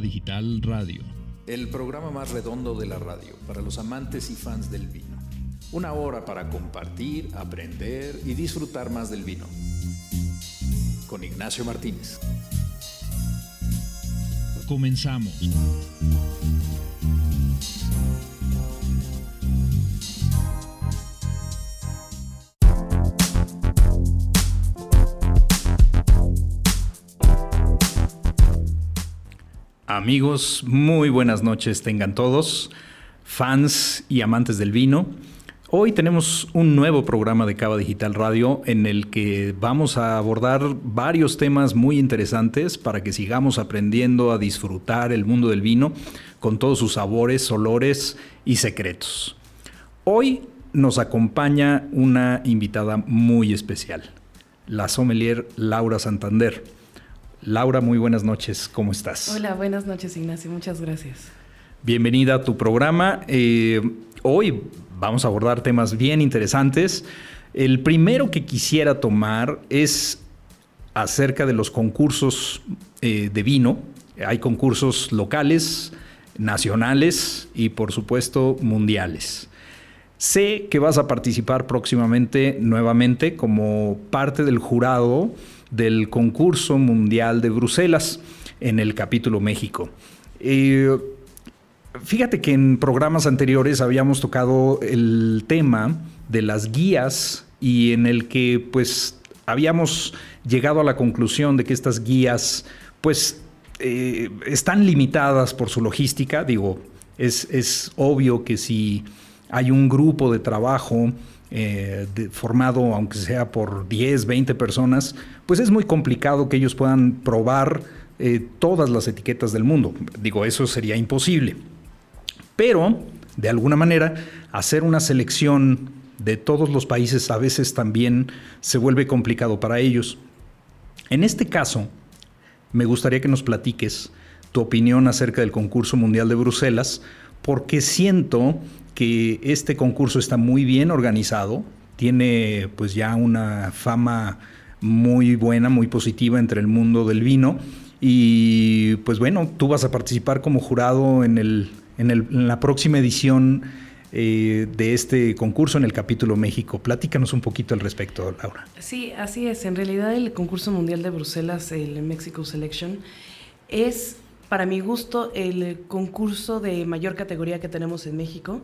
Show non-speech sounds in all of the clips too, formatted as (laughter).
Digital Radio. El programa más redondo de la radio para los amantes y fans del vino. Una hora para compartir, aprender y disfrutar más del vino. Con Ignacio Martínez. Comenzamos. Amigos, muy buenas noches tengan todos, fans y amantes del vino. Hoy tenemos un nuevo programa de Cava Digital Radio en el que vamos a abordar varios temas muy interesantes para que sigamos aprendiendo a disfrutar el mundo del vino con todos sus sabores, olores y secretos. Hoy nos acompaña una invitada muy especial, la sommelier Laura Santander. Laura, muy buenas noches, ¿cómo estás? Hola, buenas noches Ignacio, muchas gracias. Bienvenida a tu programa. Eh, hoy vamos a abordar temas bien interesantes. El primero que quisiera tomar es acerca de los concursos eh, de vino. Hay concursos locales, nacionales y por supuesto mundiales. Sé que vas a participar próximamente nuevamente como parte del jurado del concurso mundial de Bruselas en el capítulo México. Eh, fíjate que en programas anteriores habíamos tocado el tema de las guías y en el que pues habíamos llegado a la conclusión de que estas guías pues eh, están limitadas por su logística. Digo, es, es obvio que si hay un grupo de trabajo eh, formado, aunque sea por 10, 20 personas, pues es muy complicado que ellos puedan probar eh, todas las etiquetas del mundo. Digo, eso sería imposible. Pero, de alguna manera, hacer una selección de todos los países a veces también se vuelve complicado para ellos. En este caso, me gustaría que nos platiques tu opinión acerca del concurso mundial de Bruselas, porque siento que este concurso está muy bien organizado, tiene pues ya una fama muy buena, muy positiva entre el mundo del vino y pues bueno, tú vas a participar como jurado en, el, en, la próxima edición eh, de este concurso en el capítulo México. Platícanos un poquito al respecto, Laura. Sí, así es. En realidad el concurso mundial de Bruselas, el Mexico Selection, es para mi gusto, el concurso de mayor categoría que tenemos en México.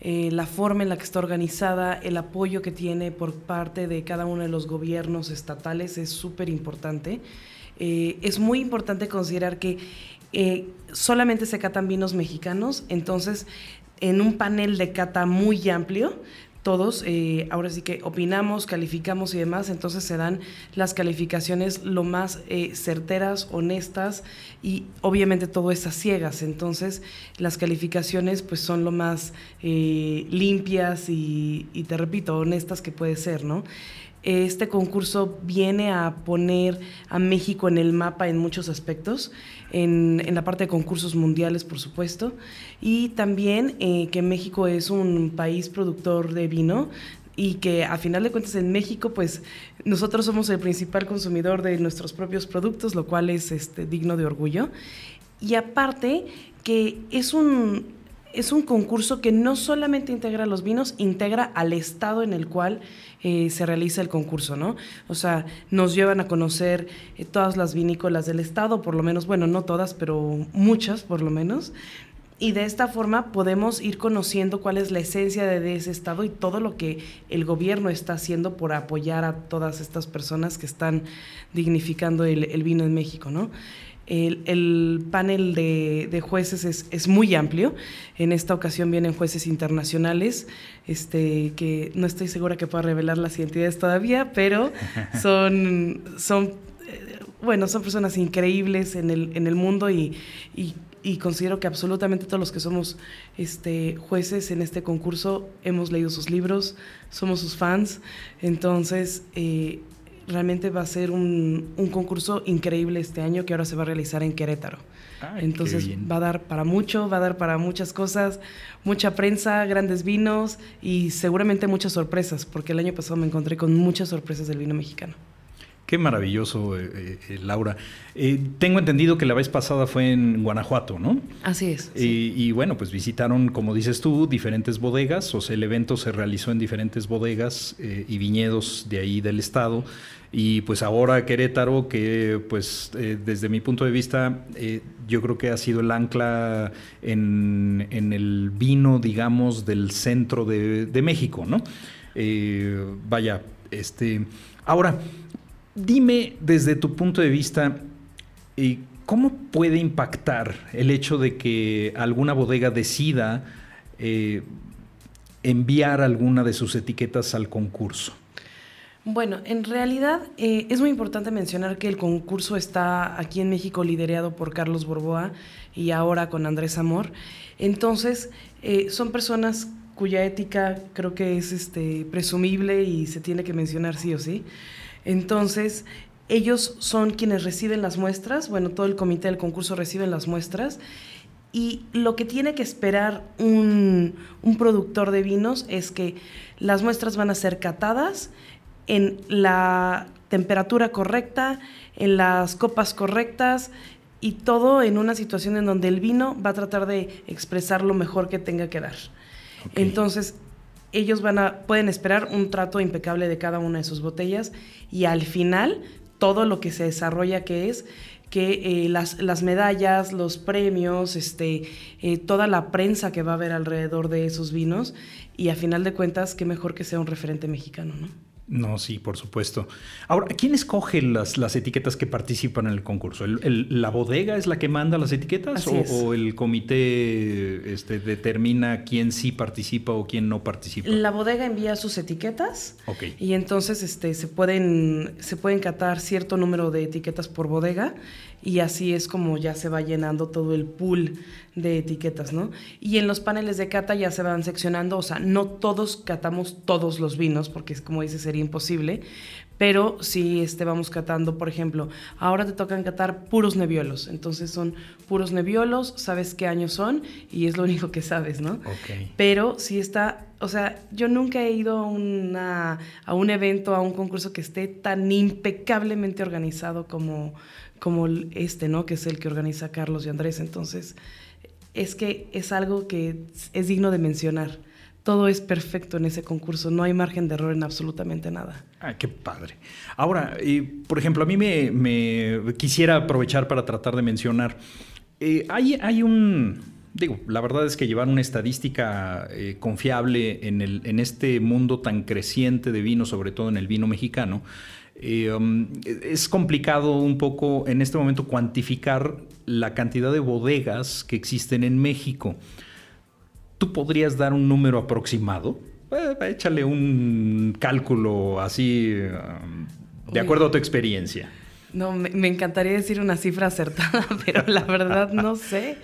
Eh, la forma en la que está organizada, el apoyo que tiene por parte de cada uno de los gobiernos estatales es súper importante. Eh, es muy importante considerar que eh, solamente se catan vinos mexicanos, entonces en un panel de cata muy amplio todos, eh, ahora sí que opinamos, calificamos y demás, entonces se dan las calificaciones lo más eh, certeras, honestas y obviamente todo es a ciegas, entonces las calificaciones pues son lo más eh, limpias y, y, te repito, honestas que puede ser, ¿no? Este concurso viene a poner a México en el mapa en muchos aspectos, en, la parte de concursos mundiales, por supuesto, y también eh, que México es un país productor de vino y que a final de cuentas en México, pues nosotros somos el principal consumidor de nuestros propios productos, lo cual es este, digno de orgullo. Y aparte que es un, es un concurso que no solamente integra los vinos, integra al estado en el cual eh, se realiza el concurso, ¿no? O sea, nos llevan a conocer eh, todas las vinícolas del estado, por lo menos, bueno, no todas, pero muchas por lo menos. Y de esta forma podemos ir conociendo cuál es la esencia de, ese estado y todo lo que el gobierno está haciendo por apoyar a todas estas personas que están dignificando el, el vino en México, ¿no? El, panel de, jueces es, muy amplio. En esta ocasión vienen jueces internacionales, este, que no estoy segura que pueda revelar las identidades todavía, pero (laughs) son, son, eh, bueno, son personas increíbles en el, en el mundo y, considero que absolutamente todos los que somos este, jueces en este concurso hemos leído sus libros, somos sus fans. Entonces, eh, realmente va a ser un, concurso increíble este año que ahora se va a realizar en Querétaro. Entonces va a dar para mucho, va a dar para muchas cosas, mucha prensa, grandes vinos y seguramente muchas sorpresas, porque el año pasado me encontré con muchas sorpresas del vino mexicano. Qué maravilloso, eh, eh, Laura. tengo entendido que la vez pasada fue en Guanajuato, ¿no? Así es. Y, bueno, pues visitaron, como dices tú, diferentes bodegas, o sea, el evento se realizó en diferentes bodegas y viñedos de ahí del estado. Y pues ahora Querétaro, que pues desde mi punto de vista, yo creo que ha sido el ancla en, el vino, digamos, del centro de, de México, ¿no? vaya, este. Ahora, Dime desde tu punto de vista, eh, ¿cómo puede impactar el hecho de que alguna bodega decida eh, enviar alguna de sus etiquetas al concurso? Bueno, en realidad eh, es muy importante mencionar que el concurso está aquí en México liderado por Carlos Borboa y ahora con Andrés Amor. Entonces, son personas cuya ética creo que es este, presumible y se tiene que mencionar sí o sí. Entonces, ellos son quienes reciben las muestras, bueno, todo el comité del concurso recibe las muestras y lo que tiene que esperar un, productor de vinos es que las muestras van a ser catadas en la temperatura correcta, en las copas correctas y todo en una situación en donde el vino va a tratar de expresar lo mejor que tenga que dar. Entonces, ellos van a, pueden esperar un trato impecable de cada una de sus botellas y al final todo lo que se desarrolla que es que eh, las, las, medallas, los premios, este, eh, toda la prensa que va a haber alrededor de esos vinos y a final de cuentas, qué mejor que sea un referente mexicano, ¿no? No, sí, por supuesto. Ahora, ¿quién escoge las, las etiquetas que participan en el concurso? ¿La bodega es la que manda las etiquetas o, el comité este, determina quién sí participa o quién no participa? La bodega envía sus etiquetas y entonces este, se, pueden, se pueden catar cierto número de etiquetas por bodega y así es como ya se va llenando todo el pool de etiquetas, ¿no? Y en los paneles de cata ya se van seccionando, o sea, no todos catamos todos los vinos, porque como dice sería imposible, pero sí este, vamos catando, por ejemplo, ahora te tocan catar puros nebiolos, entonces son puros nebiolos, sabes qué años son y es lo único que sabes, ¿no? Okay. Pero sí está, o sea, yo nunca he ido a, una, a un evento, a un concurso que esté tan impecablemente organizado como como este, ¿no? Que es el que organiza Carlos y Andrés. Entonces, es que es algo que es digno de mencionar. Todo es perfecto en ese concurso, no hay margen de error en absolutamente nada. Ah, qué padre. Ahora, por ejemplo, a mí me, quisiera aprovechar para tratar de mencionar, eh, hay, hay un, digo, la verdad es que llevar una estadística eh, confiable en, el, en este mundo tan creciente de vino, sobre todo en el vino mexicano, Um, es complicado un poco en este momento cuantificar la cantidad de bodegas que existen en México. ¿Tú podrías dar un número aproximado? Eh, échale un cálculo así, um, de acuerdo a tu experiencia. No, me, me, encantaría decir una cifra acertada, (laughs) pero la verdad no sé.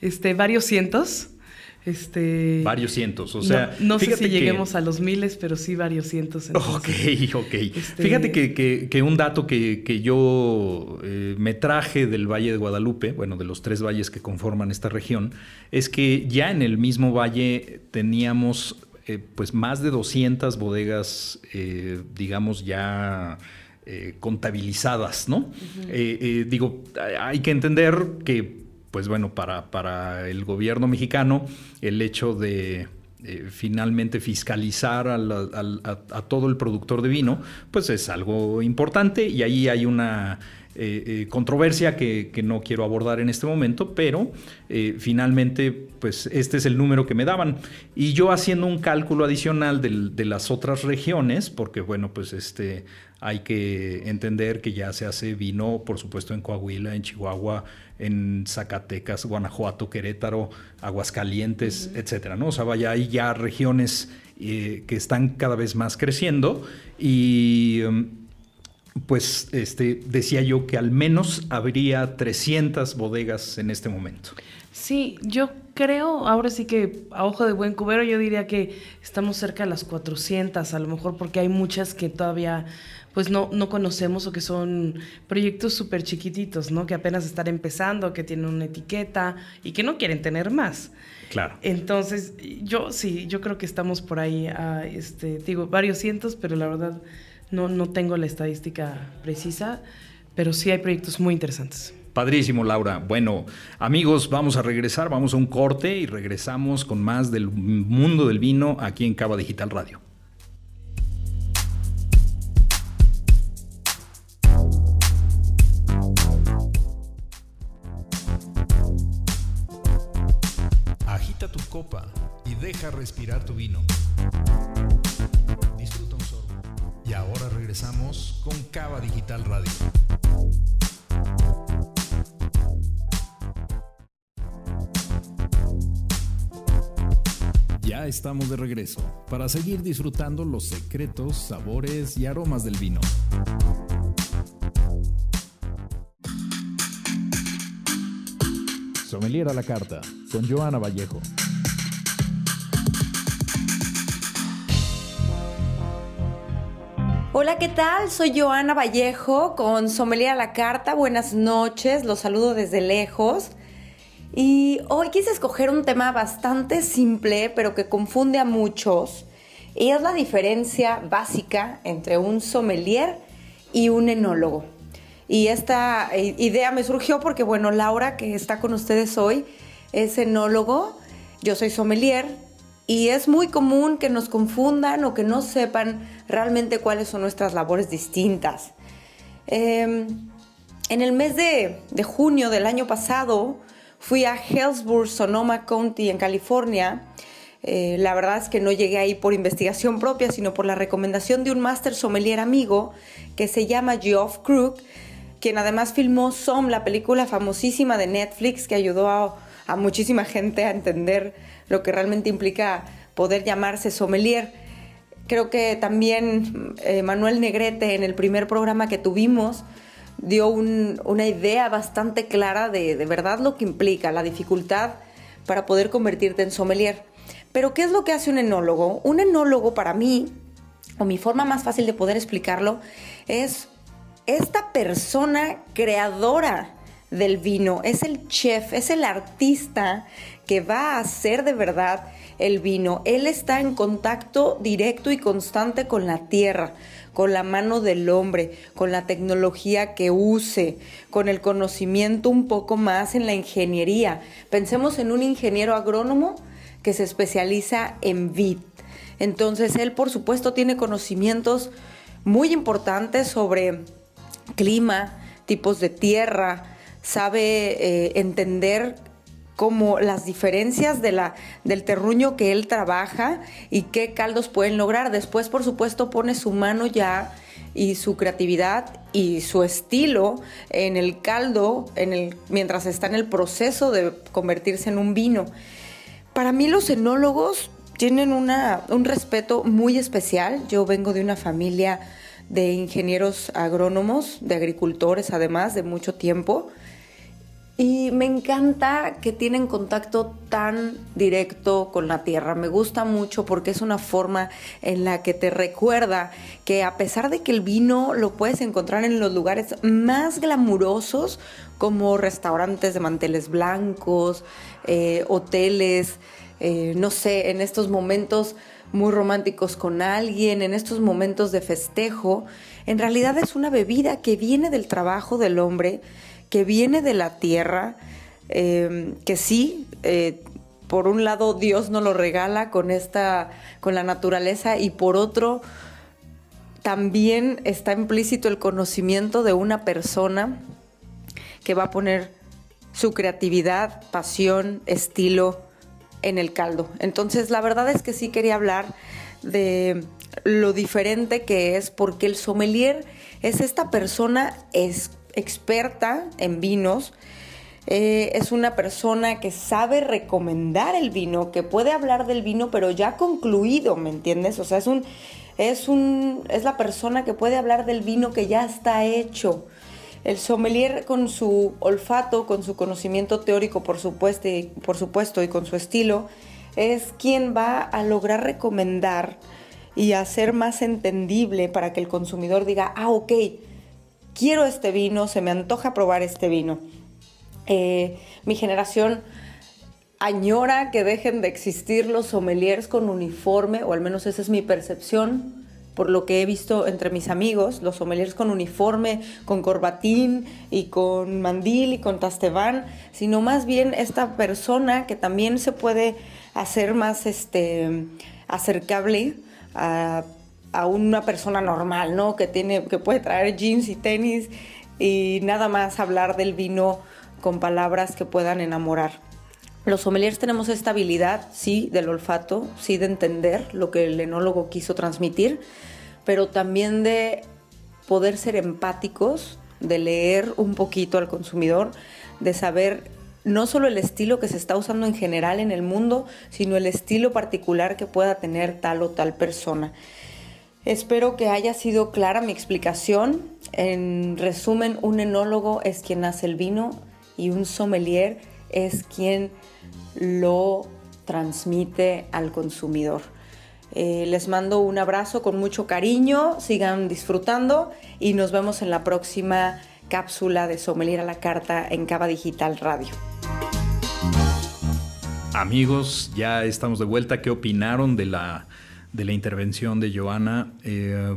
Este, varios cientos. Este, varios cientos, o sea... No, sé si lleguemos a los miles, pero sí varios cientos. ok, ok. Este, fíjate que, un dato que, yo eh, me traje del Valle de Guadalupe, bueno, de los tres valles que conforman esta región, es que ya en el mismo valle teníamos eh, pues más de 200 bodegas, eh, digamos, ya... contabilizadas, ¿no? digo, hay que entender que pues bueno, para, para el gobierno mexicano el hecho de eh, finalmente fiscalizar a, todo el productor de vino, pues es algo importante y ahí hay una eh, eh, controversia que, no quiero abordar en este momento, pero finalmente pues este es el número que me daban. Y yo haciendo un cálculo adicional de, las otras regiones, porque bueno, pues este hay que entender que ya se hace vino, por supuesto, en Coahuila, en Chihuahua, en Zacatecas, Guanajuato, Querétaro, Aguascalientes, etcétera, ¿no? O sea, vaya, hay ya regiones eh, que están cada vez más creciendo y um, pues este, decía yo que al menos habría 300 bodegas en este momento. Sí, yo creo, ahora sí que a ojo de buen cubero, yo diría que estamos cerca de las 400, a lo mejor porque hay muchas que todavía pues no, no conocemos o que son proyectos súper chiquititos, ¿no? Que apenas están empezando, que tienen una etiqueta y que no quieren tener más. Claro. Entonces, yo sí, yo creo que estamos por ahí, a, este, digo, varios cientos, pero la verdad No, no tengo la estadística precisa, pero sí hay proyectos muy interesantes. Padrísimo, Laura. Bueno, amigos, vamos a regresar, vamos a un corte y regresamos con más del mundo del vino aquí en Cava Digital Radio. Copa y deja respirar tu vino. Disfruta un sorbo. Y ahora regresamos con Cava Digital Radio. Ya estamos de regreso para seguir disfrutando los secretos, sabores y aromas del vino. Sommelier a la carta con Joana Vallejo. Hola, ¿qué tal? Soy Joana Vallejo con Sommelier a la carta. Buenas noches, los saludo desde lejos. Y hoy quise escoger un tema bastante simple, pero que confunde a muchos. Y es la diferencia básica entre un sommelier y un enólogo. Y esta idea me surgió porque, bueno, Laura, que está con ustedes hoy, es enólogo, yo soy sommelier, y es muy común que nos confundan o que no sepan realmente cuáles son nuestras labores distintas. Em, en el mes de, junio del año pasado fui a Hillsborough, Sonoma County, en California, eh, la verdad es que no llegué ahí por investigación propia, sino por la recomendación de un máster sommelier amigo que se llama Geoff Crook, quien además filmó Som, la película famosísima de Netflix que ayudó a, muchísima gente a entender lo que realmente implica poder llamarse sommelier. Creo que también eh, Manuel Negrete en el primer programa que tuvimos dio una idea bastante clara de, de verdad lo que implica, la dificultad para poder convertirte en sommelier. Pero ¿qué es lo que hace un enólogo? Un enólogo para mí, o mi forma más fácil de poder explicarlo, es esta persona creadora del vino, es el chef, es el artista que va a hacer de verdad el vino. Él está en contacto directo y constante con la tierra, con la mano del hombre, con la tecnología que use, con el conocimiento un poco más en la ingeniería. Pensemos en un ingeniero agrónomo que se especializa en vid. Entonces él por supuesto tiene conocimientos muy importantes sobre clima, tipos de tierra, sabe eh, entender como las diferencias de la, del terruño que él trabaja y qué caldos pueden lograr. Después, por supuesto, pone su mano ya y su creatividad y su estilo en el caldo en el, mientras está en el proceso de convertirse en un vino. Para mí los enólogos tienen una, un respeto muy especial. Yo vengo de una familia de ingenieros agrónomos, de agricultores además, de mucho tiempo. Y me encanta que tienen contacto tan directo con la tierra. Me gusta mucho porque es una forma en la que te recuerda que a pesar de que el vino lo puedes encontrar en los lugares más glamurosos, como restaurantes de manteles blancos, eh, hoteles, eh, no sé, en estos momentos muy románticos con alguien, en estos momentos de festejo, en realidad es una bebida que viene del trabajo del hombre, que viene de la tierra, em, que sí, eh, por un lado Dios nos lo regala con esta, con la naturaleza, y por otro también está implícito el conocimiento de una persona que va a poner su creatividad, pasión, estilo, en el caldo. Entonces, la verdad es que sí quería hablar de lo diferente que es, porque el sommelier es esta persona es experta en vinos, eh, es una persona que sabe recomendar el vino, que puede hablar del vino, pero ya concluido, ¿me entiendes? O sea, es un, es un, es la persona que puede hablar del vino que ya está hecho. El sommelier con su olfato, con su conocimiento teórico, por supuesto, y, por supuesto, y con su estilo, es quien va a lograr recomendar y hacer más entendible para que el consumidor diga, ah, ok, quiero este vino, se me antoja probar este vino. Eh, mi generación añora que dejen de existir los sommeliers con uniforme, o al menos esa es mi percepción, por lo que he visto entre mis amigos, los sommeliers con uniforme, con corbatín y con mandil y con tasteván, sino más bien esta persona que también se puede hacer más este, acercable a, a una persona normal, ¿no? Que, tiene, que puede traer jeans y tenis y nada más hablar del vino con palabras que puedan enamorar. Los sommeliers tenemos esta habilidad, sí, del olfato, sí, de entender lo que el enólogo quiso transmitir, pero también de poder ser empáticos, de leer un poquito al consumidor, de saber no solo el estilo que se está usando en general en el mundo, sino el estilo particular que pueda tener tal o tal persona. Espero que haya sido clara mi explicación. En resumen, un enólogo es quien hace el vino y un sommelier es quien lo transmite al consumidor. Eh, les mando un abrazo con mucho cariño, sigan disfrutando y nos vemos en la próxima cápsula de Sommelier a la Carta en Cava Digital Radio. Amigos, ya estamos de vuelta. ¿Qué opinaron de la, de la intervención de Joana? Eh,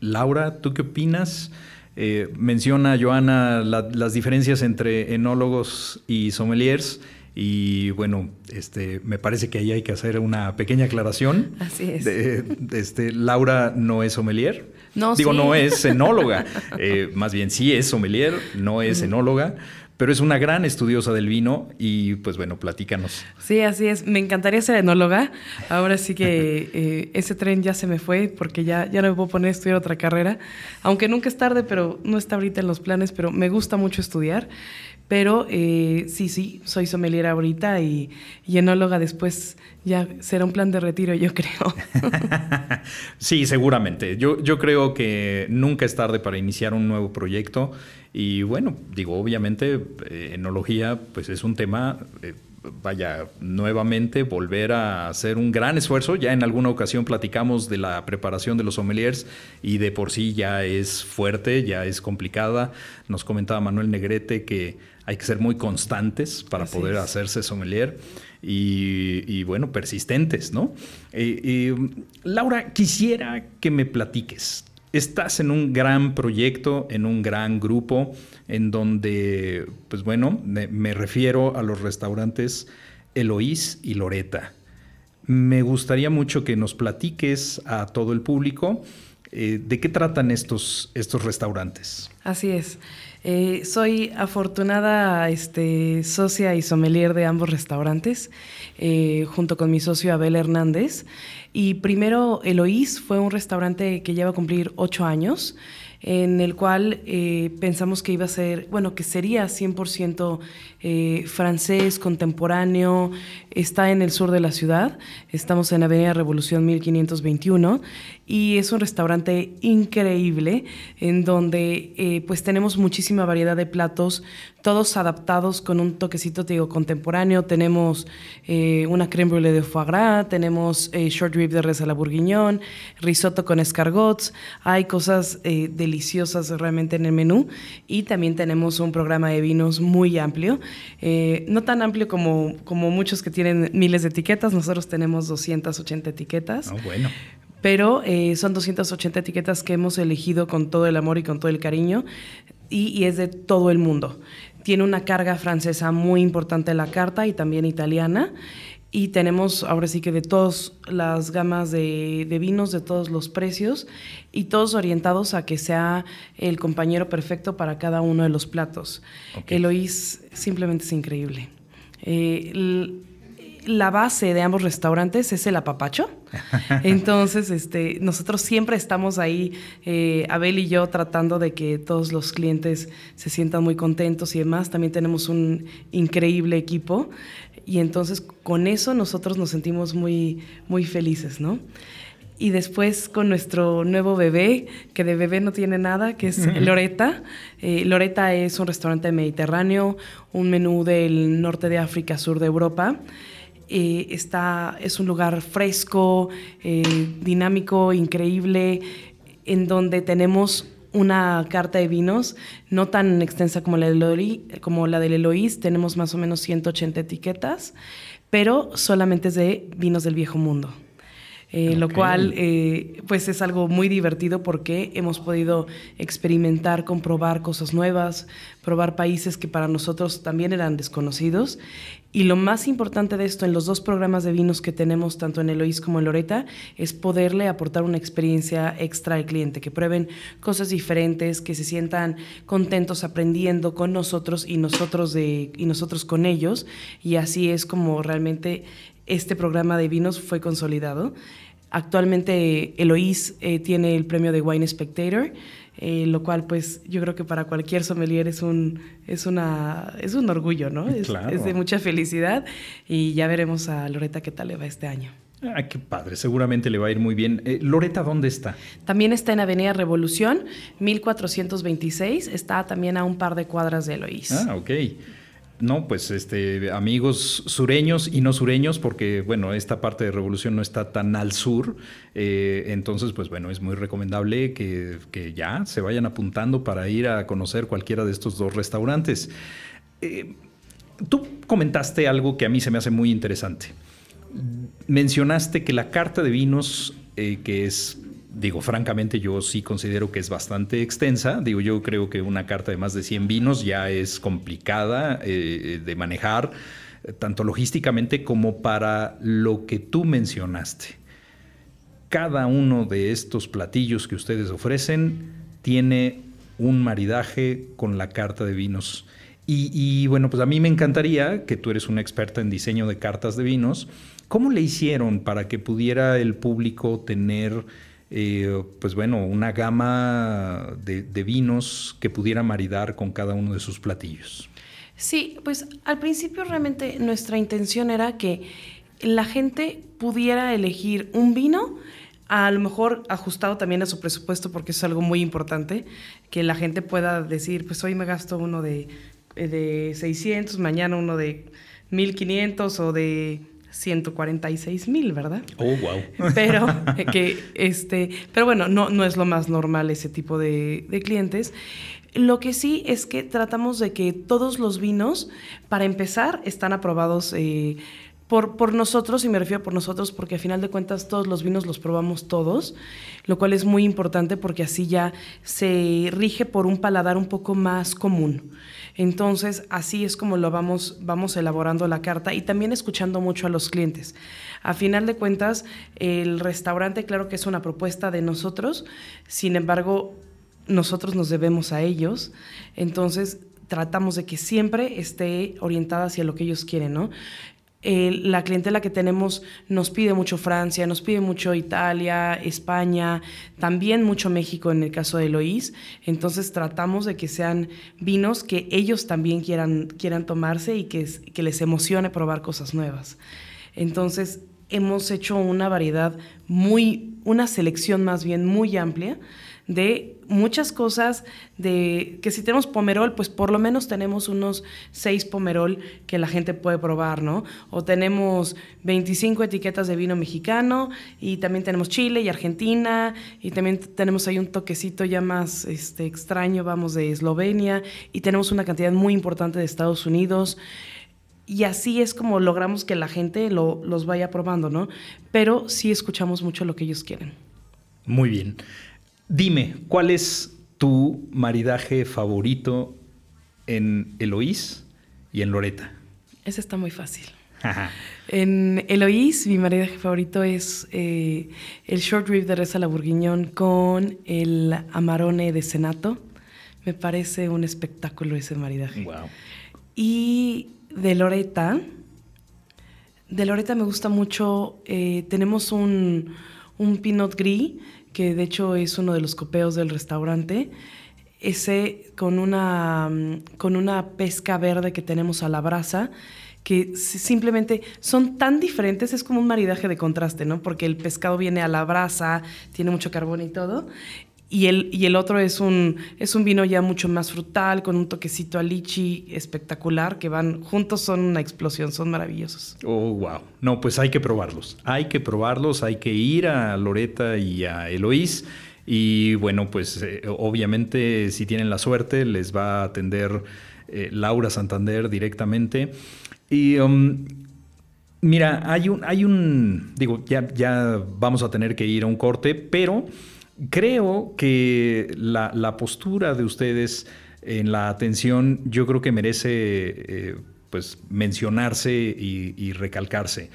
Laura, ¿tú qué opinas? Eh, menciona Joana las diferencias entre enólogos y sommeliers. Y bueno, este, me parece que ahí hay que hacer una pequeña aclaración. Así es. este, Laura no es sommelier. No, Digo, no es enóloga. (laughs) Eh, más bien sí es sommelier, no es enóloga pero es una gran estudiosa del vino y pues bueno, platícanos. Sí, así es. Me encantaría ser enóloga. Ahora sí que (laughs) eh, ese tren ya se me fue porque ya, ya no me puedo poner a estudiar otra carrera. Aunque nunca es tarde, pero no está ahorita en los planes, pero me gusta mucho estudiar. Pero eh, sí, sí, soy sommelier ahorita y, enóloga después ya será un plan de retiro, yo creo. (laughs) sí, seguramente. Yo, yo creo que nunca es tarde para iniciar un nuevo proyecto. Y bueno, digo, obviamente, eh, enología, pues es un tema. Eh, vaya, nuevamente volver a hacer un gran esfuerzo. Ya en alguna ocasión platicamos de la preparación de los sommeliers y de por sí ya es fuerte, ya es complicada. Nos comentaba Manuel Negrete que hay que ser muy constantes para poder hacerse sommelier y, bueno, persistentes, ¿no? Eh, Laura, quisiera que me platiques. Estás en un gran proyecto, en un gran grupo, en donde, pues bueno, me, refiero a los restaurantes Eloís y Loreta. Me gustaría mucho que nos platiques a todo el público eh, de qué tratan estos, estos restaurantes. Así es. Eh, soy afortunada este, socia y sommelier de ambos restaurantes, eh, junto con mi socio Abel Hernández. Y primero, Eloís fue un restaurante que lleva a cumplir ocho años en el cual eh, pensamos que iba a ser, bueno, que sería 100% eh, francés, contemporáneo, está en el sur de la ciudad, estamos en Avenida Revolución 1521 y es un restaurante increíble en donde eh, pues tenemos muchísima variedad de platos, todos adaptados con un toquecito, te digo, contemporáneo, tenemos una creme brûlée de foie gras, tenemos short rib de res a la bourguignon, risotto con escargots, hay cosas de deliciosas realmente en el menú. Y también tenemos un programa de vinos muy amplio, eh, no tan amplio como, como muchos que tienen miles de etiquetas, nosotros tenemos 280 etiquetas. Oh, bueno. Pero eh, son 280 etiquetas que hemos elegido con todo el amor y con todo el cariño. Y, y, es de todo el mundo. Tiene una carga francesa muy importante en la carta y también italiana y tenemos ahora sí que de todas las gamas de, vinos, de todos los precios y todos orientados a que sea el compañero perfecto para cada uno de los platos. Eloís simplemente es increíble. Eh, la base de ambos restaurantes es el apapacho. (laughs) Entonces, este, nosotros siempre estamos ahí, eh, Abel y yo, tratando de que todos los clientes se sientan muy contentos y demás. También tenemos un increíble equipo y entonces con eso nosotros nos sentimos muy, muy felices, ¿no? Y después con nuestro nuevo bebé, que de bebé no tiene nada, que es Loreta. Eh, Loreta es un restaurante mediterráneo, un menú del norte de África, sur de Europa. Eh, está, es un lugar fresco, eh, dinámico, increíble, en donde tenemos una carta de vinos, no tan extensa como la, de como la del Eloís, tenemos más o menos 180 etiquetas, pero solamente es de vinos del viejo mundo. eh, lo cual eh, pues es algo muy divertido porque hemos podido experimentar, comprobar cosas nuevas, probar países que para nosotros también eran desconocidos. Y lo más importante de esto en los dos programas de vinos que tenemos, tanto en Eloís como en Loreta, es poderle aportar una experiencia extra al cliente, que prueben cosas diferentes, que se sientan contentos aprendiendo con nosotros y nosotros, de, y nosotros con ellos. Y así es como realmente este programa de vinos fue consolidado. Actualmente Eloís eh, tiene el premio de Wine Spectator, eh, lo cual pues yo creo que para cualquier sommelier es un, es una, es un orgullo, ¿no? Es, es de mucha felicidad y ya veremos a Loreta qué tal le va este año. Ah, qué padre, seguramente le va a ir muy bien. Eh, Loreta, ¿dónde está? También está en Avenida Revolución, 1426, está también a un par de cuadras de Eloís. Ah, ok. No, pues este, amigos sureños y no sureños, porque bueno, esta parte de Revolución no está tan al sur, eh, entonces pues bueno, es muy recomendable que, ya se vayan apuntando para ir a conocer cualquiera de estos dos restaurantes. Eh, tú comentaste algo que a mí se me hace muy interesante. Mencionaste que la carta de vinos, eh, que es digo, francamente yo sí considero que es bastante extensa. Digo, yo creo que una carta de más de 100 vinos ya es complicada eh, de manejar, eh, tanto logísticamente como para lo que tú mencionaste. Cada uno de estos platillos que ustedes ofrecen tiene un maridaje con la carta de vinos. Y, y, bueno, pues a mí me encantaría que tú eres una experta en diseño de cartas de vinos. ¿Cómo le hicieron para que pudiera el público tener eh, pues bueno, una gama de, vinos que pudiera maridar con cada uno de sus platillos. Sí, pues al principio realmente nuestra intención era que la gente pudiera elegir un vino, a lo mejor ajustado también a su presupuesto, porque es algo muy importante, que la gente pueda decir, pues hoy me gasto uno de, de 600, mañana uno de 1500 o de 146 mil, ¿verdad? Oh, wow. Pero, (laughs) que, este, pero bueno, no, no es lo más normal ese tipo de, clientes. Lo que sí es que tratamos de que todos los vinos, para empezar, están aprobados eh, por, por, nosotros, y me refiero por nosotros porque a final de cuentas todos los vinos los probamos todos, lo cual es muy importante porque así ya se rige por un paladar un poco más común. Entonces, así es como lo vamos, vamos elaborando la carta y también escuchando mucho a los clientes. A final de cuentas, el restaurante, claro que es una propuesta de nosotros, sin embargo, nosotros nos debemos a ellos. Entonces, tratamos de que siempre esté orientada hacia lo que ellos quieren, ¿no? La clientela que tenemos nos pide mucho Francia, nos pide mucho Italia, España, también mucho México en el caso de Loís. Entonces tratamos de que sean vinos que ellos también quieran, quieran tomarse y que, que les emocione probar cosas nuevas. Entonces hemos hecho una variedad muy, una selección más bien muy amplia de muchas cosas, de que si tenemos pomerol, pues por lo menos tenemos unos seis pomerol que la gente puede probar, ¿no? O tenemos 25 etiquetas de vino mexicano y también tenemos Chile y Argentina y también tenemos ahí un toquecito ya más este, extraño, vamos, de Eslovenia y tenemos una cantidad muy importante de Estados Unidos. Y así es como logramos que la gente lo, los vaya probando, ¿no? Pero sí escuchamos mucho lo que ellos quieren. Muy bien. Dime, ¿cuál es tu maridaje favorito en Eloís y en Loreta? Ese está muy fácil. en Eloís, mi maridaje favorito es eh, el short rib de Reza la Bourguignon con el amarone de Senato. Me parece un espectáculo ese maridaje. Wow. Y de Loreta, de Loreta me gusta mucho, eh, tenemos un, un Pinot Gris que de hecho es uno de los copeos del restaurante, ese con una, con una pesca verde que tenemos a la brasa, que simplemente son tan diferentes, es como un maridaje de contraste, ¿no? Porque el pescado viene a la brasa, tiene mucho carbón y todo, y el, y el otro es un, es un vino ya mucho más frutal, con un toquecito a lichi espectacular, que van juntos, son una explosión, son maravillosos. Oh, wow. No, pues hay que probarlos. Hay que probarlos, hay que ir a Loreta y a Eloís. Y bueno, pues eh, obviamente si tienen la suerte, les va a atender eh, Laura Santander directamente. Y um, Mira, hay un, hay un, digo, ya, ya vamos a tener que ir a un corte, pero creo que la, postura de ustedes en la atención yo creo que merece eh, pues mencionarse y, recalcarse.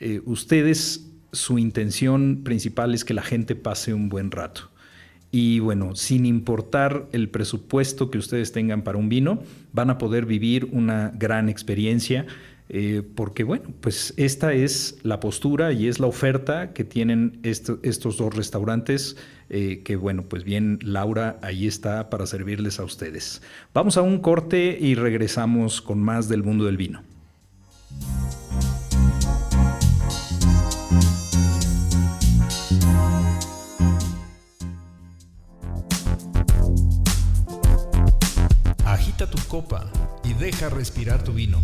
Eh, ustedes, su intención principal es que la gente pase un buen rato. Y bueno, sin importar el presupuesto que ustedes tengan para un vino, van a poder vivir una gran experiencia. Eh, porque bueno, pues esta es la postura y es la oferta que tienen estos dos restaurantes, eh, que bueno, pues bien, Laura ahí está para servirles a ustedes. Vamos a un corte y regresamos con más del mundo del vino. tu copa y deja respirar tu vino.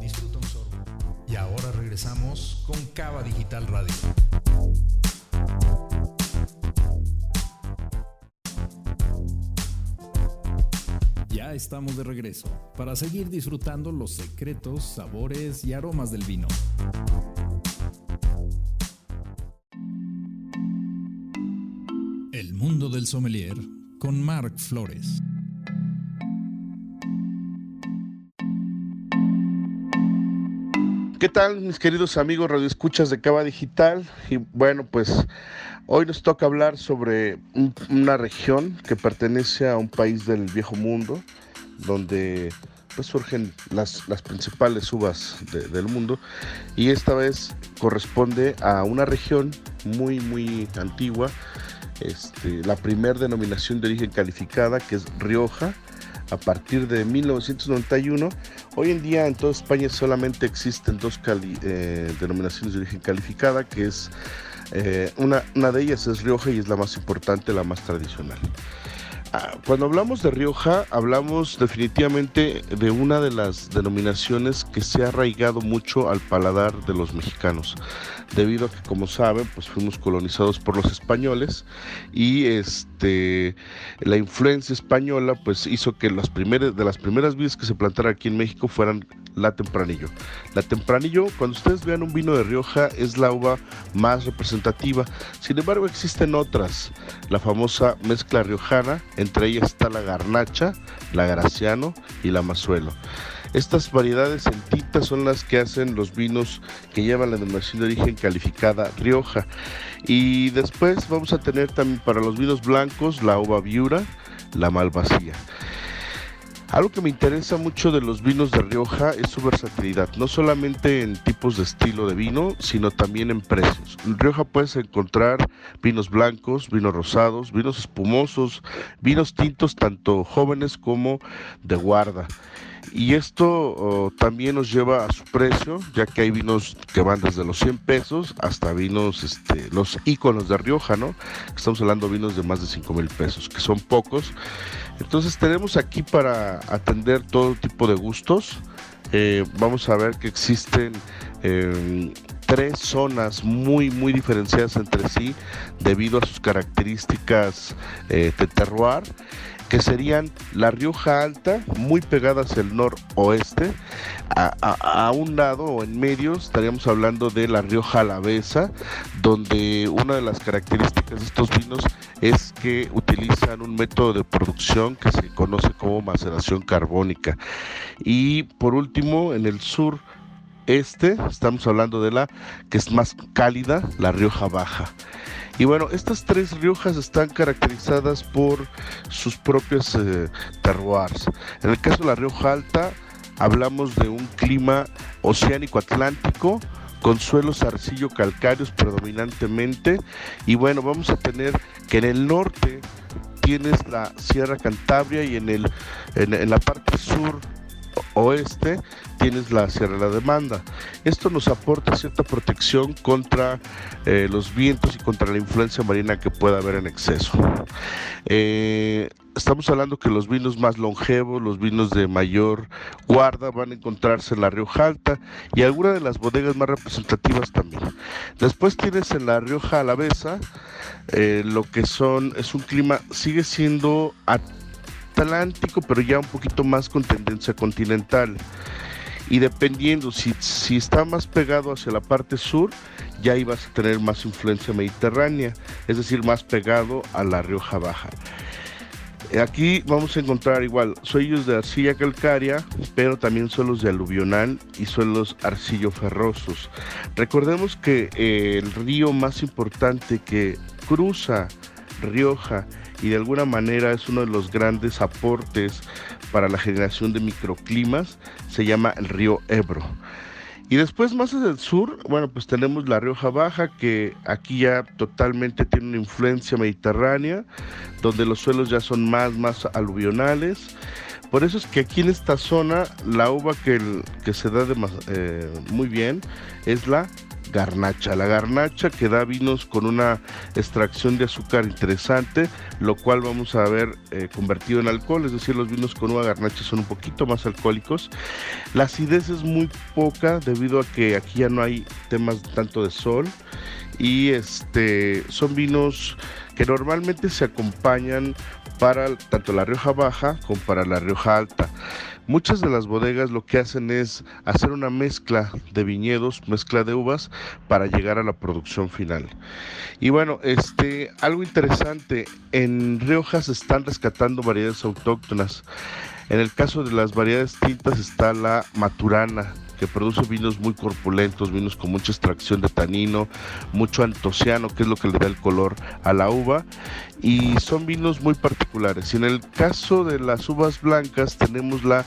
Disfruta un sorbo. Y ahora regresamos con Cava Digital Radio. Ya estamos de regreso para seguir disfrutando los secretos, sabores y aromas del vino. El mundo del sommelier con Marc Flores. ¿Qué tal, mis queridos amigos radioescuchas de Cava Digital? Y bueno, pues hoy nos toca hablar sobre una región que pertenece a un país del viejo mundo, donde pues surgen las, principales uvas del mundo y esta vez corresponde a una región muy muy antigua, este, la primera denominación de origen calificada que es Rioja, a partir de 1991. Hoy en día en toda España solamente existen dos eh, denominaciones de origen calificada, que es eh, una, una de ellas es Rioja y es la más importante, la más tradicional. Ah, cuando hablamos de Rioja, hablamos definitivamente de una de las denominaciones que se ha arraigado mucho al paladar de los mexicanos, debido a que, como saben, pues fuimos colonizados por los españoles y este la influencia española pues hizo que las primeras de las primeras vidas que se plantaran aquí en México fueran la Tempranillo. La Tempranillo, cuando ustedes vean un vino de Rioja, es la uva más representativa. Sin embargo, existen otras, la famosa mezcla riojana, entre ellas está la Garnacha, la Graciano y la Mazuelo. Estas variedades en son las que hacen los vinos que llevan la denominación de origen calificada Rioja. Y después vamos a tener también para los vinos blancos la uva viura, la malvasía. Algo que me interesa mucho de los vinos de Rioja es su versatilidad, no solamente en tipos de estilo de vino, sino también en precios. En Rioja puedes encontrar vinos blancos, vinos rosados, vinos espumosos, vinos tintos tanto jóvenes como de guarda. Y esto oh, también nos lleva a su precio, ya que hay vinos que van desde los 100 pesos hasta vinos, este, los íconos de Rioja, ¿no? Estamos hablando de vinos de más de 5 mil pesos, que son pocos. Entonces tenemos aquí para atender todo tipo de gustos. Eh, vamos a ver que existen em, tres zonas muy muy diferenciadas entre sí debido a sus características eh, de terroir que serían la Rioja Alta, muy pegada hacia el noroeste. A, un lado o en medio estaríamos hablando de la Rioja Alavesa, donde una de las características de estos vinos es que utilizan un método de producción que se conoce como maceración carbónica. Y por último, en el sur este, estamos hablando de la que es más cálida, la Rioja Baja. Y bueno, estas tres Riojas están caracterizadas por sus propios eh, terroirs. En el caso de la Rioja Alta, hablamos de un clima oceánico atlántico con suelos arcillo calcáreos predominantemente. Y bueno, vamos a tener que en el norte tienes la Sierra Cantabria y en, el, en la parte sur oeste tienes la Sierra de la Demanda. Esto nos aporta cierta protección contra eh, los vientos y contra la influencia marina que pueda haber en exceso. Eh, estamos hablando que los vinos más longevos, los vinos de mayor guarda van a encontrarse en la Rioja Alta y algunas de las bodegas más representativas también. Después tienes en la Rioja Alavesa eh, lo que son, es un clima, sigue siendo Atlántico, pero ya un poquito más con tendencia continental. y dependiendo si, si está más pegado hacia la parte sur, ya ibas a tener más influencia mediterránea, es decir, más pegado a la Rioja Baja. Aquí vamos a encontrar igual suelos de arcilla calcárea, pero también suelos de aluvional y suelos arcillo-ferrosos. Recordemos que eh, el río más importante que cruza Rioja y de alguna manera es uno de los grandes aportes para la generación de microclimas, se llama el río Ebro. Y después más hacia el sur, bueno, pues tenemos la Rioja Baja, que aquí ya totalmente tiene una influencia mediterránea, donde los suelos ya son más, más aluvionales. Por eso es que aquí en esta zona la uva que, que se da de eh, muy bien es la garnacha. La garnacha que da vinos con una extracción de azúcar interesante, lo cual vamos a ver eh, convertido en alcohol, es decir, los vinos con uva garnacha son un poquito más alcohólicos. La acidez es muy poca debido a que aquí ya no hay temas tanto de sol y este son vinos que normalmente se acompañan para tanto la Rioja Baja como para la Rioja Alta. Muchas de las bodegas lo que hacen es hacer una mezcla de viñedos, mezcla de uvas para llegar a la producción final. Y bueno, este algo interesante, en Rioja se están rescatando variedades autóctonas. En el caso de las variedades tintas está la maturana, que produce vinos muy corpulentos, vinos con mucha extracción de tanino, mucho antociano, que es lo que le da el color a la uva, y son vinos muy particulares. Y en el caso de las uvas blancas tenemos la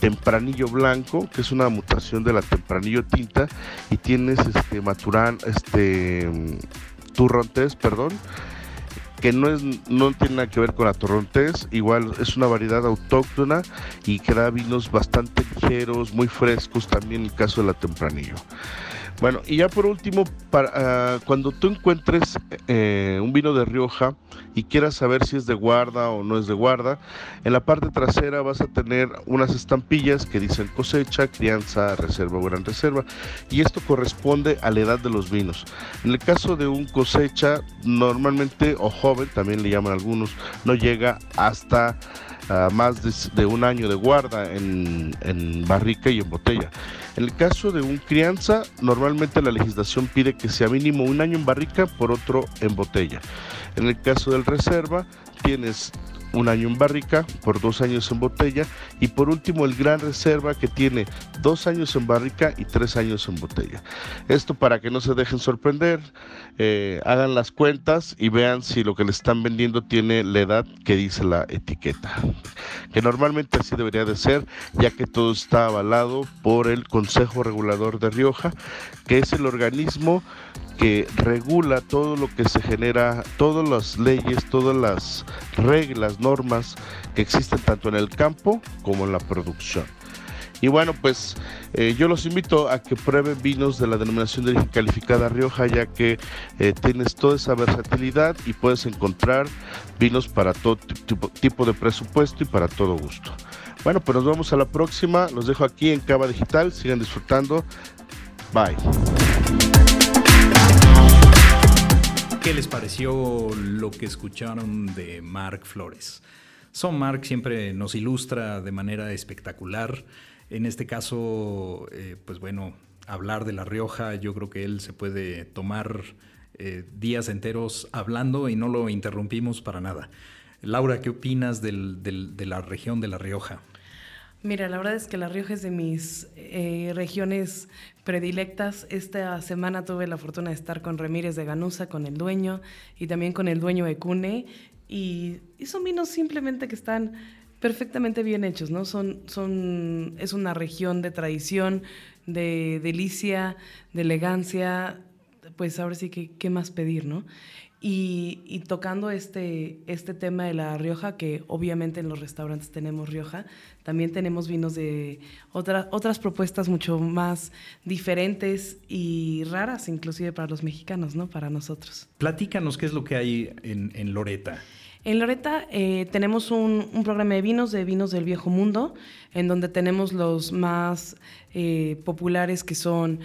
tempranillo blanco, que es una mutación de la tempranillo tinta, y tienes este maturán, este turrontés, perdón, que no, es, no tiene nada que ver con la torrontés, igual es una variedad autóctona y que da vinos bastante ligeros, muy frescos, también en el caso de la tempranillo. Bueno, y ya por último, ah, cuando tú encuentres eh, un vino de Rioja y quieras saber si es de guarda o no es de guarda, en la parte trasera vas a tener unas estampillas que dicen cosecha, crianza, reserva o gran reserva, y esto corresponde a la edad de los vinos. En el caso de un cosecha, normalmente, o joven, también le llaman algunos, no llega hasta más de, un año de guarda en, barrica y en botella. En el caso de un crianza, normalmente la legislación pide que sea mínimo un año en barrica por otro en botella. En el caso del reserva, tienes un año en barrica, por dos años en botella y por último el Gran Reserva que tiene dos años en barrica y tres años en botella. Esto para que no se dejen sorprender, eh, hagan las cuentas y vean si lo que le están vendiendo tiene la edad que dice la etiqueta, que normalmente así debería de ser, ya que todo está avalado por el Consejo Regulador de Rioja, que es el organismo que regula todo lo que se genera, todas las leyes, todas las reglas, normas que existen tanto en el campo como en la producción. Y bueno, pues eh, yo los invito a que prueben vinos de la denominación de origen calificada Rioja, ya que eh, tienes toda esa versatilidad y puedes encontrar vinos para todo tipo, de presupuesto y para todo gusto. Bueno, pues nos vemos a la próxima. Los dejo aquí en Cava Digital. Sigan disfrutando. Bye. ¿Qué les pareció lo que escucharon de Mark Flores? Son Mark siempre nos ilustra de manera espectacular. En este caso, eh, pues bueno, hablar de La Rioja, yo creo que él se puede tomar eh, días enteros hablando y no lo interrumpimos para nada. Laura, ¿qué opinas de la región de La Rioja? Mira, la verdad es que La Rioja es de mis eh, regiones predilectas. Esta semana tuve la fortuna de estar con Remírez de Ganusa, con el dueño y también con el dueño de Cune. Y, son vinos simplemente que están perfectamente bien hechos, ¿no? Son, son, es una región de tradición, de delicia, de elegancia. Pues ahora sí que, ¿qué más pedir, no? Y, tocando este, este tema de la Rioja, que obviamente en los restaurantes tenemos Rioja, también tenemos vinos de otras propuestas mucho más diferentes y raras, inclusive para los mexicanos, ¿no? Para nosotros. Platícanos qué es lo que hay en, en Loreta. En Loreta eh, tenemos un, programa de vinos, de vinos del viejo mundo, en donde tenemos los más eh, populares que son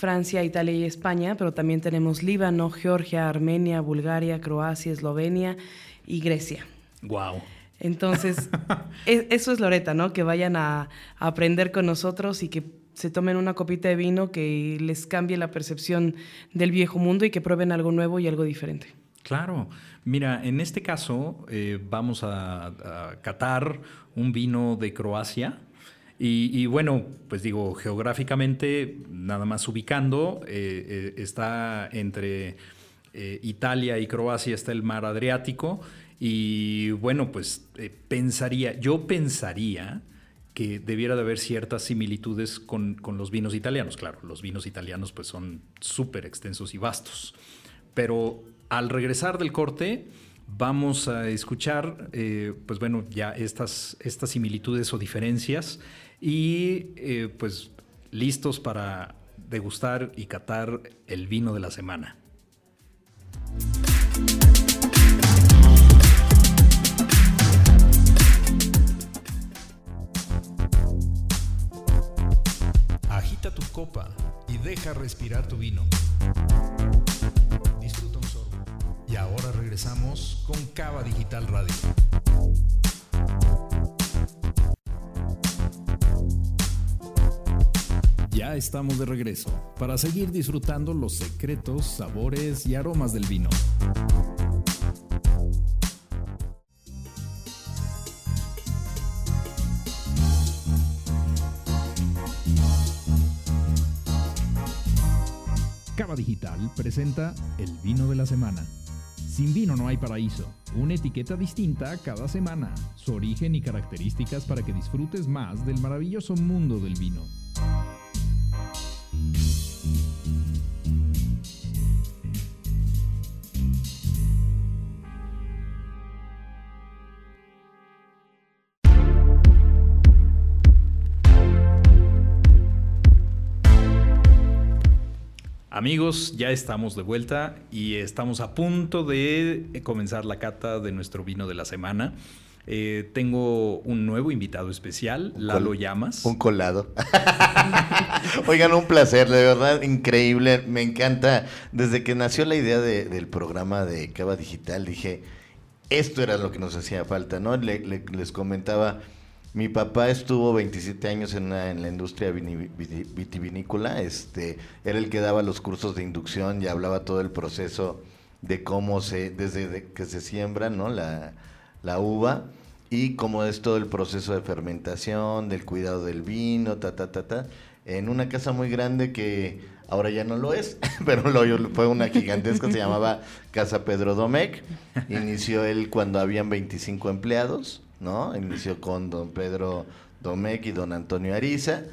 Francia, Italia y España, pero también tenemos Líbano, Georgia, Armenia, Bulgaria, Croacia, Eslovenia y Grecia. Wow. Entonces, (laughs) e, eso es Loreta, ¿no? Que vayan a, aprender con nosotros y que se tomen una copita de vino que les cambie la percepción del viejo mundo y que prueben algo nuevo y algo diferente. Claro, mira, en este caso eh, vamos a, catar un vino de Croacia. Y, bueno, pues digo, geográficamente, nada más ubicando, eh, eh, está entre Italia y Croacia, está el mar Adriático. Y bueno, pues pensaría, yo pensaría que debiera de haber ciertas similitudes con, con, los vinos italianos. Claro, los vinos italianos pues son súper extensos y vastos. Pero al regresar del corte, vamos a escuchar, eh, pues bueno, ya estas, estas similitudes o diferencias y eh, pues listos para degustar y catar el vino de la semana. Agita tu copa y deja respirar tu vino. Y ahora regresamos con Cava Digital Radio. Ya estamos de regreso para seguir disfrutando los secretos, sabores y aromas del vino. Cava Digital presenta el vino de la semana. Sin vino no hay paraíso. Una etiqueta distinta cada semana. Su origen y características para que disfrutes más del maravilloso mundo del vino. Amigos, ya estamos de vuelta y estamos a punto de comenzar la cata de nuestro vino de la semana. Eh, tengo un nuevo invitado especial, Lalo Llamas. Un colado. (laughs) Oigan, un placer, de verdad, increíble. Me encanta. Desde que nació la idea del programa de Cava Digital, dije, esto era lo que nos hacía falta, ¿no? les comentaba mi papá estuvo 27 años en, la industria vitivinícola. Este, era el que daba los cursos de inducción y hablaba todo el proceso de cómo se, desde que se siembra, ¿no? La, la uva y cómo es todo el proceso de fermentación, del cuidado del vino, ta, ta, ta, ta. En una casa muy grande que ahora ya no lo es, (laughs) pero lo, fue una gigantesca, se llamaba Casa Pedro Domecq. Inició él cuando habían 25 empleados ¿no? Inició con don Pedro Domecq y don Antonio Ariza.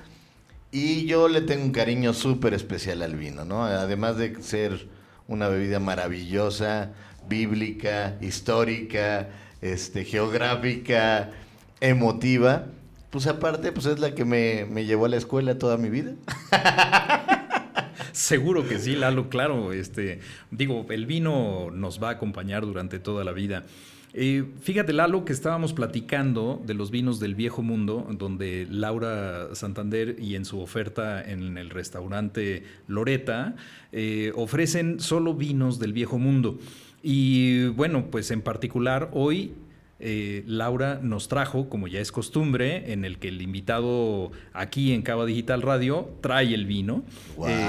Y yo le tengo un cariño súper especial al vino, ¿no? Además de ser una bebida maravillosa, bíblica, histórica, este, geográfica, emotiva, pues aparte, pues es la que me, me llevó a la escuela toda mi vida. (laughs) Seguro que sí, Lalo, claro. Este, digo, el vino nos va a acompañar durante toda la vida. Eh, fíjate, Lalo, que estábamos platicando de los vinos del viejo mundo, donde Laura Santander y en su oferta en el restaurante Loreta eh, ofrecen solo vinos del viejo mundo. Y bueno, pues en particular hoy eh, Laura nos trajo, como ya es costumbre, en el que el invitado aquí en Cava Digital Radio trae el vino. Eh,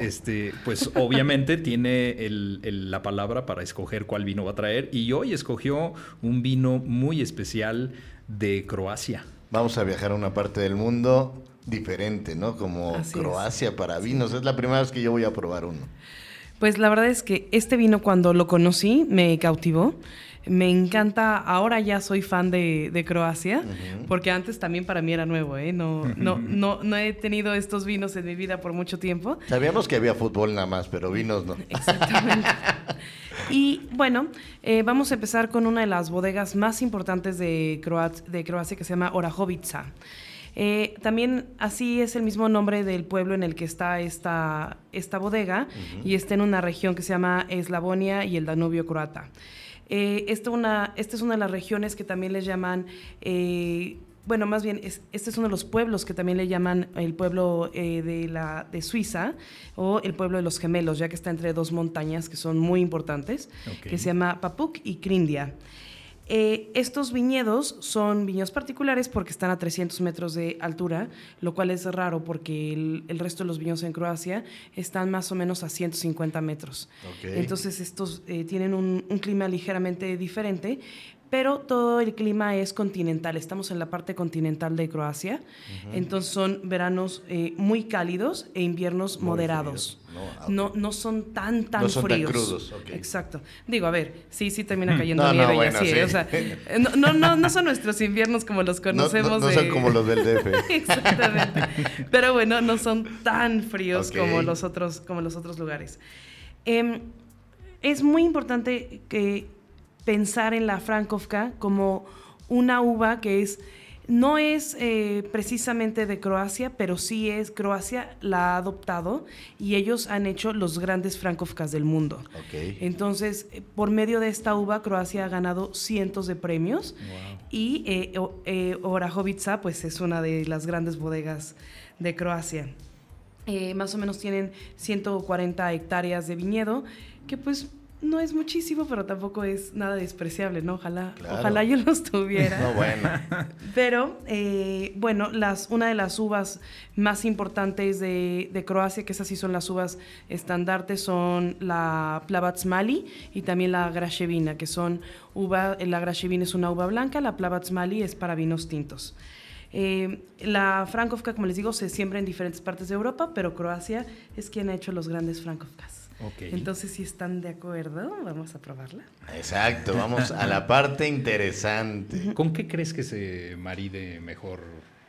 este, pues (laughs) obviamente tiene la palabra para escoger cuál vino va a traer. Y hoy escogió un vino muy especial de Croacia. Vamos a viajar a una parte del mundo diferente, ¿no? Como Croacia para vinos. Es la primera vez que yo voy a probar uno. Pues la verdad es que este vino cuando lo conocí me cautivó. Me encanta, ahora ya soy fan de, Croacia, porque antes también para mí era nuevo, ¿eh? No, no, no, no he tenido estos vinos en mi vida por mucho tiempo. Sabíamos que había fútbol nada más, pero vinos no. Exactamente. Y bueno, eh, vamos a empezar con una de las bodegas más importantes de, de Croacia que se llama Orahovica. Eh, también así es el mismo nombre del pueblo en el que está esta, esta bodega y está en una región que se llama Eslavonia y el Danubio croata. Eh, esta, una, esta es una de las regiones que también les llaman, eh, bueno, más bien, este es uno de los pueblos que también le llaman el pueblo eh, de, la, de Suiza o el pueblo de los gemelos, ya que está entre dos montañas que son muy importantes, que se llama Papuk y Crindia. Eh, estos viñedos son viñedos particulares porque están a 300 metros de altura, lo cual es raro porque el, el resto de los viñedos en Croacia están más o menos a 150 metros. Entonces estos eh, tienen un, un clima ligeramente diferente, pero todo el clima es continental. Estamos en la parte continental de Croacia, entonces son veranos eh, muy cálidos e inviernos Muy moderados. No, ah. No, no son tan, tan No son tan fríos. crudos, ok. Exacto. Digo, a ver, sí, sí termina cayendo No, no, nieve y bueno, así, sí. ¿eh? o sea, no, no, no, no son nuestros inviernos como los No, no, conocemos. no son como los del DF. (laughs) Exactamente. Pero bueno, no son tan fríos como, los otros, como los otros lugares. Em, es muy importante que pensar en la Frankovka como una uva que es no es eh, precisamente de Croacia, pero sí es Croacia la ha adoptado y ellos han hecho los grandes Frankovkas del mundo. Entonces, eh, por medio de esta uva, Croacia ha ganado cientos de premios y eh, eh, Orahovica, pues es una de las grandes bodegas de Croacia. Eh, más o menos tienen 140 hectáreas de viñedo, que pues no es muchísimo, pero tampoco es nada despreciable, ¿no? Ojalá, Claro. ojalá yo los tuviera. No, bueno. (laughs) Pero, eh, bueno, las, una de las uvas más importantes de, de Croacia, que esas sí son las uvas estandartes, son la Plavac Mali y también la Grashevina, que son uva, la Grashevina es una uva blanca, la Plavac Mali es para vinos tintos. Eh, la Frankovka, como les digo, se siembra en diferentes partes de Europa, pero Croacia es quien ha hecho los grandes Frankovkas. Ok. Entonces, si están de acuerdo, vamos a probarla. Exacto, vamos a la parte interesante. (laughs) ¿Con qué crees que se maride mejor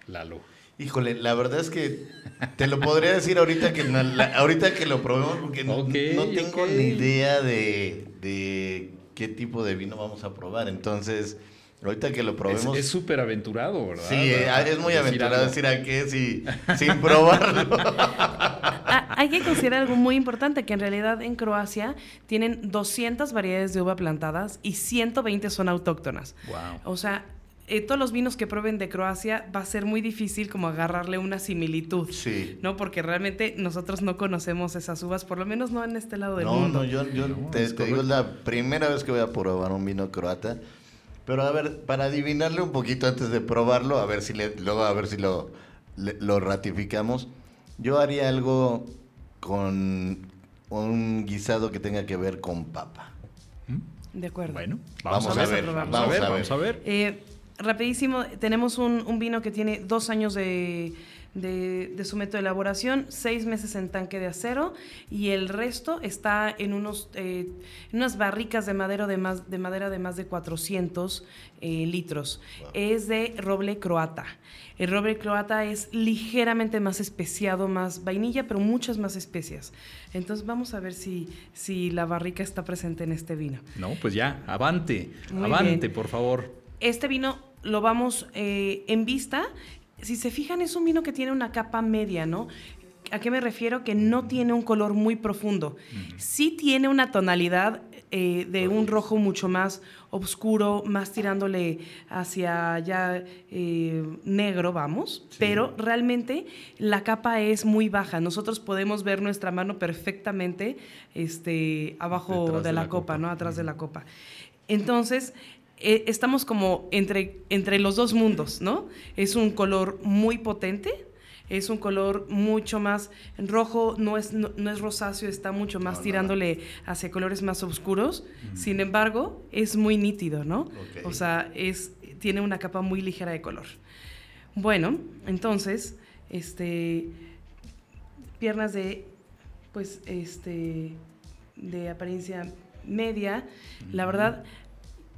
Lalo? Híjole, la verdad es que te lo podría decir ahorita que, la- ahorita que lo probemos porque no- tengo ni idea de, de qué tipo de vino vamos a probar. Entonces, ahorita que lo Es- probemos... Es súper aventurado, ¿verdad? sí, eh, es muy aventurado decir a qué si, sin probarlo. (laughs) Ah, hay que considerar algo muy importante, que en realidad en Croacia tienen 200 variedades de uva plantadas y 120 son autóctonas. Wow. O sea, eh, todos los vinos que prueben de Croacia va a ser muy difícil como agarrarle una similitud. Sí. ¿No? Porque realmente nosotros no conocemos esas uvas, por lo menos no en este lado del No, mundo. no, yo, yo No, te, te digo, es la primera vez que voy a probar un vino croata. Pero a ver, para adivinarle un poquito antes de probarlo, a ver si le, luego a ver si lo, le- lo ratificamos. Yo haría algo con un guisado que tenga que ver con papa. De acuerdo. Bueno, Vamos, vamos, a, a ver, probarlo. vamos a ver. vamos a ver. Eh, rapidísimo, tenemos un, un vino que tiene dos años de, de- de su método de elaboración, seis meses en tanque de acero y el resto está en, unos, eh, unas barricas de, madera de, más, de madera de más de 400 eh, litros. Es de roble croata. El roble croata es ligeramente más especiado, más vainilla, pero muchas más especias. Entonces vamos a ver si, si la barrica está presente en este vino. No, pues ya, avante, Muy avante, bien. por favor. Este vino lo vamos eh, en vista. Si se fijan, es un vino que tiene una capa media, ¿no? ¿A qué me refiero? Que no tiene un color muy profundo. Sí tiene una tonalidad eh, de un rojo mucho más oscuro, más tirándole hacia ya eh, negro, vamos. Pero realmente la capa es muy baja. Nosotros podemos ver nuestra mano perfectamente este, abajo de, de la, la copa, copa. ¿no? Atrás de la copa. Entonces, eh, estamos como entre, entre los dos mundos, ¿no? Es un color muy potente, es un color mucho más rojo, no es, no, no es rosáceo, está mucho más No, tirándole hacia colores más oscuros. Sin embargo, es muy nítido, ¿no? O sea, es, tiene una capa muy ligera de color. Bueno, entonces, este, piernas de, pues, este, de apariencia media. La verdad,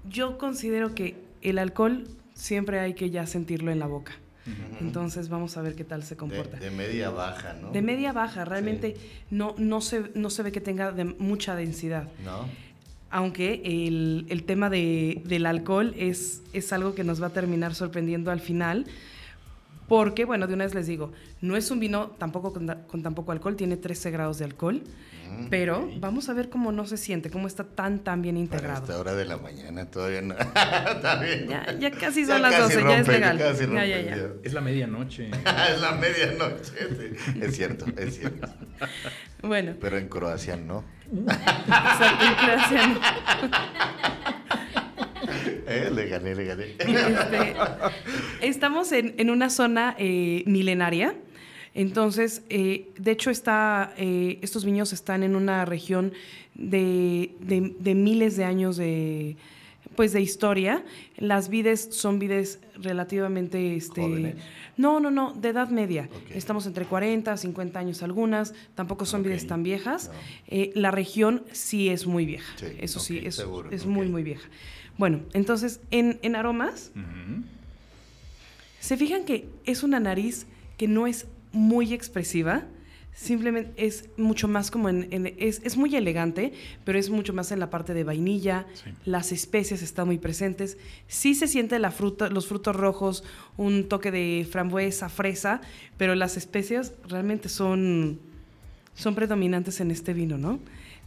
yo considero que el alcohol siempre hay que ya sentirlo en la boca. Entonces vamos a ver qué tal se comporta. de media baja, ¿no? De media baja, realmente no, no, se, no se ve que tenga de mucha densidad. ¿No? Aunque el, el tema de- del alcohol es, es algo que nos va a terminar sorprendiendo al final. Porque, bueno, de una vez les digo, no es un vino tampoco con, con tan poco alcohol, tiene 13 grados de alcohol. Mm, Pero vamos a ver cómo no se siente, cómo está tan, tan bien Para integrado. esta hora de la mañana todavía no. (laughs) Está bien. Ya, ya casi Ya son las casi 12, ya es legal. casi Ya, rompe ya. Es la medianoche. (laughs) es la medianoche. sí. Es cierto, es cierto. (laughs) Bueno, Pero en Croacia no. exacto, gracias. Eh, le gané, le gané. Este, estamos en, en una zona eh, milenaria. Entonces, eh, de hecho, está, estos viños están en una región de, de- de miles de años de, pues, de historia. Las vides son vides relativamente... Este, Jóvenes. no, no, no, de edad media. Estamos entre 40, 50 años algunas. Tampoco son vides tan viejas. No. Eh, la región sí es muy vieja. Sí, Eso sí, es, seguro, es muy, muy vieja. Bueno, entonces, en, en aromas... ¿Se fijan que es una nariz que no es muy expresiva? Simplemente es mucho más como en... en- es, es muy elegante, pero es mucho más en la parte de vainilla. Sí. Las especias están muy presentes. Sí se siente la fruta, los frutos rojos, un toque de frambuesa, fresa, pero las especias realmente son, son predominantes en este vino, ¿no?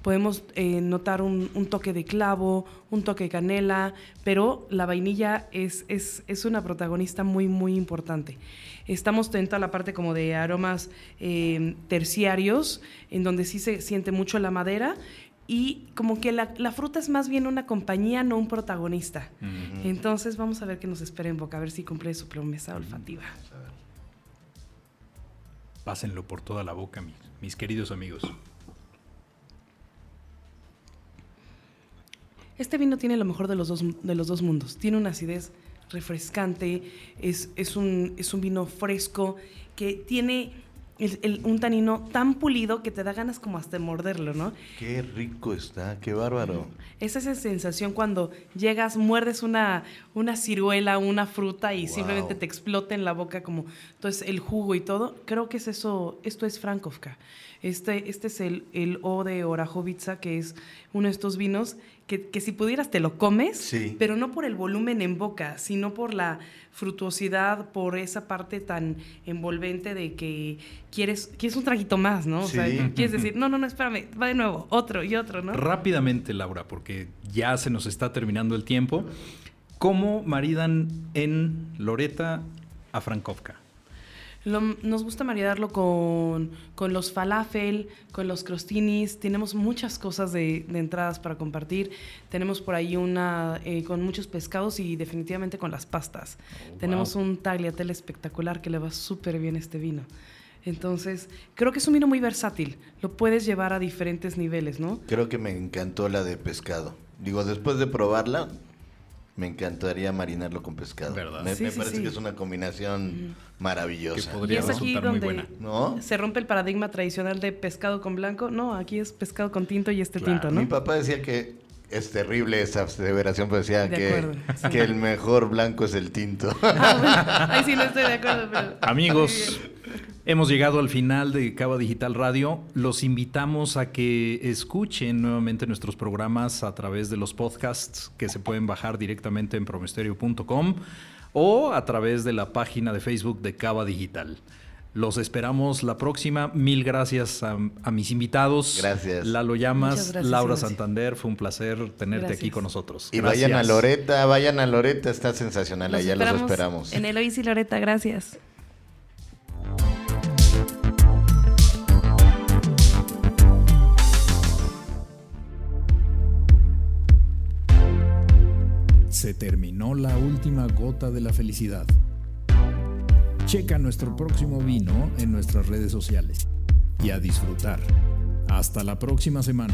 Podemos eh, notar un, un toque de clavo, un toque de canela, pero la vainilla es, es, es una protagonista muy, muy importante. Estamos dentro a la parte como de aromas eh, terciarios, en donde sí se siente mucho la madera y como que la, la fruta es más bien una compañía, no un protagonista. Entonces vamos a ver qué nos espera en boca, a ver si cumple su promesa olfativa. Pásenlo por toda la boca, mis, mis queridos amigos. Este vino tiene lo mejor de los dos, de los dos mundos. Tiene una acidez refrescante, es, es, un, es un vino fresco que tiene el- el- un tanino tan pulido que te da ganas como hasta de morderlo, ¿no? Qué rico está, qué bárbaro. Es esa sensación cuando llegas, muerdes una, una ciruela, una fruta y Wow. simplemente te explota en la boca como entonces el jugo y todo. Creo que es eso, esto es Frankovka. Este, este es el, el O de Orajovica, que es uno de estos vinos que, que si pudieras te lo comes, Sí. pero no por el volumen en boca, sino por la frutuosidad, por esa parte tan envolvente de que quieres, quieres un traguito más, ¿no? O sea, Sí. quieres (laughs) decir, no, no, no, espérame, va de nuevo, otro y otro, ¿no? Rápidamente, Laura, porque ya se nos está terminando el tiempo. ¿Cómo maridan en Loreta a Frankovka? Lo- nos gusta maridarlo con, con los falafel, con los crostinis. Tenemos muchas cosas de, de entradas para compartir. Tenemos por ahí una eh, con muchos pescados y definitivamente con las pastas. Tenemos un tagliatelle espectacular que le va súper bien este vino. Entonces, creo que es un vino muy versátil. Lo puedes llevar a diferentes niveles, ¿no? Creo que me encantó la de pescado. Digo, después de probarla, me encantaría marinarlo con pescado. ¿Verdad? Me, Sí, me sí, parece sí. que es una combinación maravillosa. Que podría y es aquí resultar muy donde buena. ¿No? se rompe el paradigma tradicional de pescado con blanco. No, aquí es pescado con tinto y este Claro. tinto, ¿no? Mi papá decía que es terrible esa aseveración, pero decía De que, acuerdo, sí. que el mejor blanco es el tinto. Ah, bueno, sí no estoy de acuerdo, pero... Amigos, hemos llegado al final de Cava Digital Radio. Los invitamos a que escuchen nuevamente nuestros programas a través de los podcasts que se pueden bajar directamente en promesterio.com o a través de la página de Facebook de Cava Digital. Los esperamos la próxima. Mil gracias a, a mis invitados. Gracias. Lalo Llamas, gracias, Laura. Santander. Fue un placer tenerte Gracias. aquí con nosotros. Y vayan a. Loreta, vayan a Loreta, está sensacional, allá los esperamos. En Eloís y Loreta, gracias. Se terminó la última gota de la felicidad. Checa nuestro próximo vino en nuestras redes sociales. Y a disfrutar. Hasta la próxima semana.